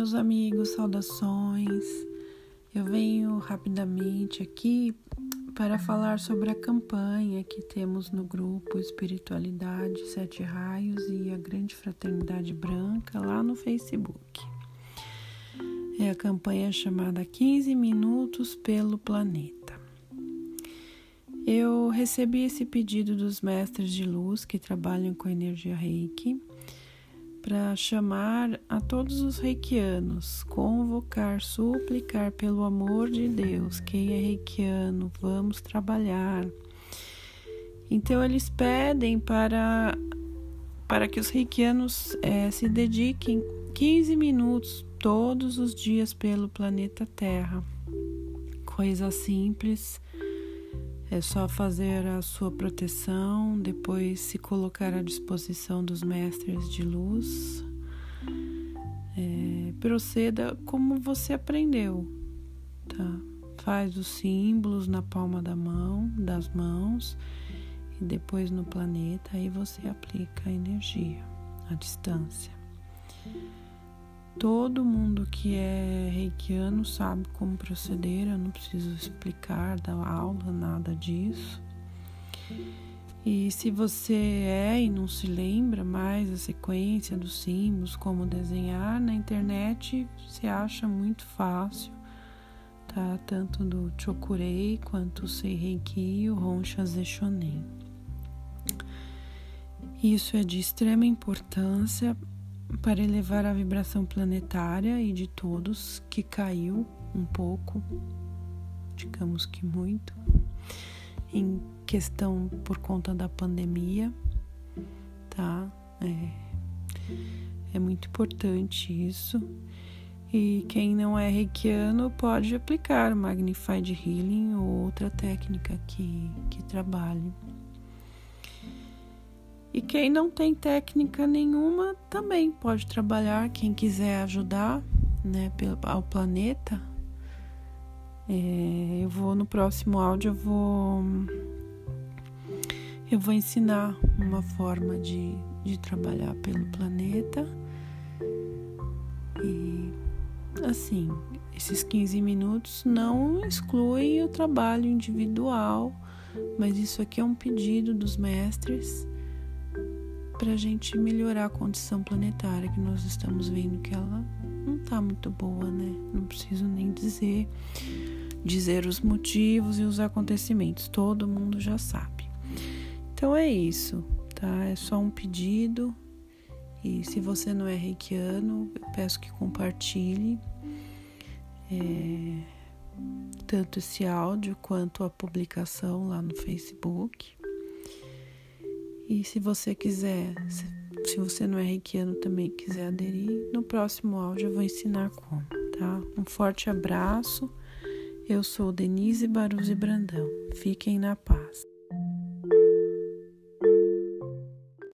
meus amigos, saudações. Eu venho rapidamente aqui para falar sobre a campanha que temos no grupo Espiritualidade Sete Raios e a Grande Fraternidade Branca lá no Facebook. É a campanha chamada 15 Minutos pelo Planeta. Eu recebi esse pedido dos mestres de luz que trabalham com energia reiki para chamar a todos os reikianos, convocar, suplicar pelo amor de Deus. Quem é reikiano, vamos trabalhar. Então eles pedem para para que os reikianos é, se dediquem 15 minutos todos os dias pelo planeta Terra. Coisa simples é só fazer a sua proteção, depois se colocar à disposição dos mestres de luz. É, proceda como você aprendeu, tá? Faz os símbolos na palma da mão, das mãos e depois no planeta, aí você aplica a energia à distância. Todo mundo que é reikiano sabe como proceder, eu não preciso explicar, dar aula, nada disso. E se você é e não se lembra mais a sequência dos símbolos, como desenhar, na internet se acha muito fácil, tá? Tanto do Chokurei quanto o Seireiki e o Honsha Zeshonen. Isso é de extrema importância para elevar a vibração planetária e de todos que caiu um pouco, digamos que muito, em questão por conta da pandemia, tá? É, é muito importante isso. E quem não é reikiano pode aplicar Magnified Healing ou outra técnica que, que trabalhe. E quem não tem técnica nenhuma também pode trabalhar. Quem quiser ajudar né, ao planeta, é, eu vou no próximo áudio eu vou eu vou ensinar uma forma de, de trabalhar pelo planeta e assim esses 15 minutos não excluem o trabalho individual mas isso aqui é um pedido dos mestres para a gente melhorar a condição planetária que nós estamos vendo que ela não está muito boa, né? Não preciso nem dizer dizer os motivos e os acontecimentos, todo mundo já sabe. Então é isso, tá? É só um pedido. E se você não é reikiano, eu peço que compartilhe é, tanto esse áudio quanto a publicação lá no Facebook. E se você quiser, se você não é reikiano também quiser aderir, no próximo áudio eu vou ensinar como, tá? Um forte abraço. Eu sou Denise Baruzzi Brandão. Fiquem na paz.